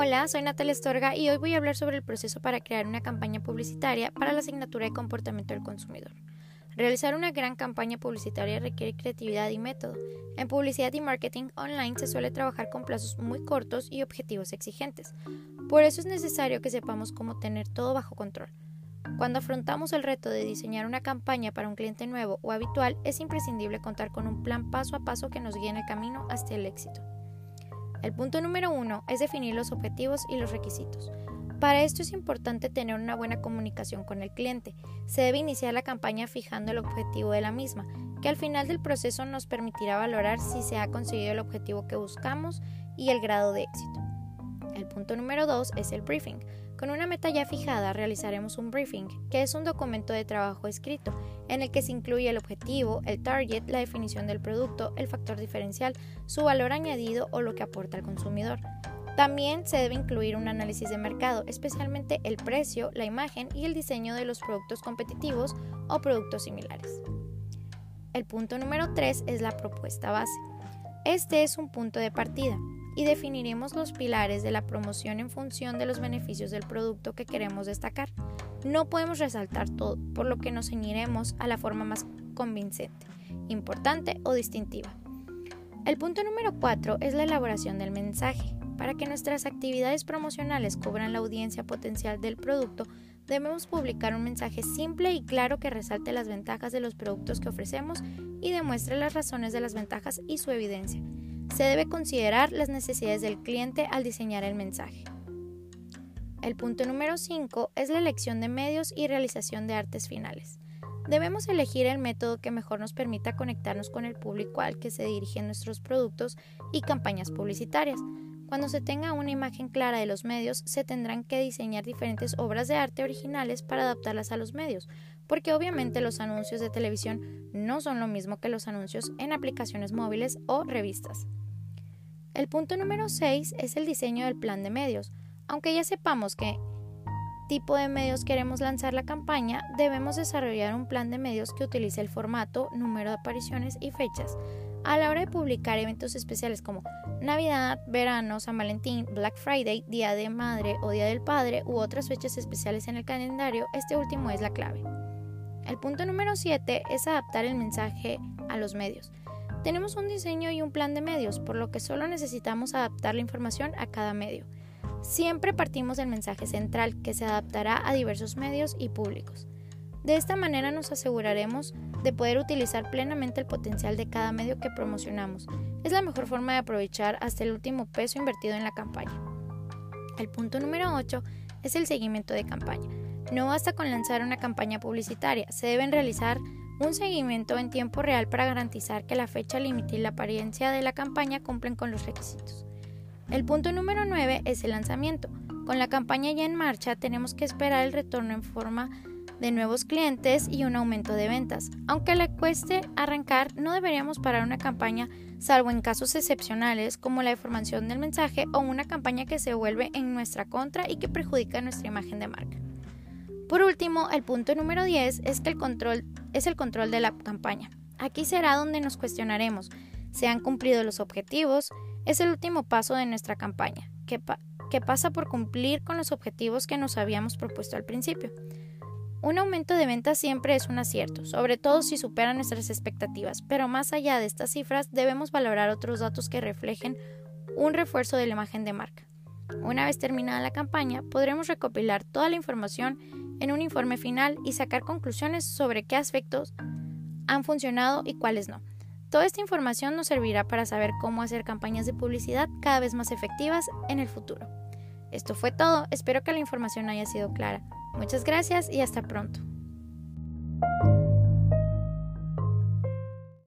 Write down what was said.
Hola, soy Natalia Estorga y hoy voy a hablar sobre el proceso para crear una campaña publicitaria para la asignatura de comportamiento del consumidor. Realizar una gran campaña publicitaria requiere creatividad y método. En publicidad y marketing online se suele trabajar con plazos muy cortos y objetivos exigentes. Por eso es necesario que sepamos cómo tener todo bajo control. Cuando afrontamos el reto de diseñar una campaña para un cliente nuevo o habitual, es imprescindible contar con un plan paso a paso que nos guíe en el camino hacia el éxito. El punto número uno es definir los objetivos y los requisitos. Para esto es importante tener una buena comunicación con el cliente. Se debe iniciar la campaña fijando el objetivo de la misma, que al final del proceso nos permitirá valorar si se ha conseguido el objetivo que buscamos y el grado de éxito. El punto número dos es el briefing. Con una meta ya fijada realizaremos un briefing, que es un documento de trabajo escrito, en el que se incluye el objetivo, el target, la definición del producto, el factor diferencial, su valor añadido o lo que aporta al consumidor. También se debe incluir un análisis de mercado, especialmente el precio, la imagen y el diseño de los productos competitivos o productos similares. El punto número 3 es la propuesta base. Este es un punto de partida y definiremos los pilares de la promoción en función de los beneficios del producto que queremos destacar. No podemos resaltar todo, por lo que nos ceñiremos a la forma más convincente, importante o distintiva. El punto número 4 es la elaboración del mensaje. Para que nuestras actividades promocionales cubran la audiencia potencial del producto, debemos publicar un mensaje simple y claro que resalte las ventajas de los productos que ofrecemos y demuestre las razones de las ventajas y su evidencia. Se debe considerar las necesidades del cliente al diseñar el mensaje. El punto número 5 es la elección de medios y realización de artes finales. Debemos elegir el método que mejor nos permita conectarnos con el público al que se dirigen nuestros productos y campañas publicitarias. Cuando se tenga una imagen clara de los medios, se tendrán que diseñar diferentes obras de arte originales para adaptarlas a los medios, porque obviamente los anuncios de televisión no son lo mismo que los anuncios en aplicaciones móviles o revistas. El punto número 6 es el diseño del plan de medios. Aunque ya sepamos qué tipo de medios queremos lanzar la campaña, debemos desarrollar un plan de medios que utilice el formato, número de apariciones y fechas. A la hora de publicar eventos especiales como Navidad, verano, San Valentín, Black Friday, Día de Madre o Día del Padre u otras fechas especiales en el calendario, este último es la clave. El punto número 7 es adaptar el mensaje a los medios. Tenemos un diseño y un plan de medios, por lo que solo necesitamos adaptar la información a cada medio. Siempre partimos del mensaje central, que se adaptará a diversos medios y públicos. De esta manera nos aseguraremos de poder utilizar plenamente el potencial de cada medio que promocionamos. Es la mejor forma de aprovechar hasta el último peso invertido en la campaña. El punto número 8 es el seguimiento de campaña. No basta con lanzar una campaña publicitaria, se deben realizar un seguimiento en tiempo real para garantizar que la fecha límite y la apariencia de la campaña cumplen con los requisitos. El punto número 9 es el lanzamiento. Con la campaña ya en marcha tenemos que esperar el retorno en forma de nuevos clientes y un aumento de ventas. Aunque le cueste arrancar, no deberíamos parar una campaña salvo en casos excepcionales como la deformación del mensaje o una campaña que se vuelve en nuestra contra y que perjudica nuestra imagen de marca. Por último, el punto número 10 es que el control es el control de la campaña. Aquí será donde nos cuestionaremos. ¿Se han cumplido los objetivos? Es el último paso de nuestra campaña, que, que pasa por cumplir con los objetivos que nos habíamos propuesto al principio. Un aumento de ventas siempre es un acierto, sobre todo si supera nuestras expectativas, pero más allá de estas cifras debemos valorar otros datos que reflejen un refuerzo de la imagen de marca. Una vez terminada la campaña, podremos recopilar toda la información en un informe final y sacar conclusiones sobre qué aspectos han funcionado y cuáles no. Toda esta información nos servirá para saber cómo hacer campañas de publicidad cada vez más efectivas en el futuro. Esto fue todo, espero que la información haya sido clara. Muchas gracias y hasta pronto.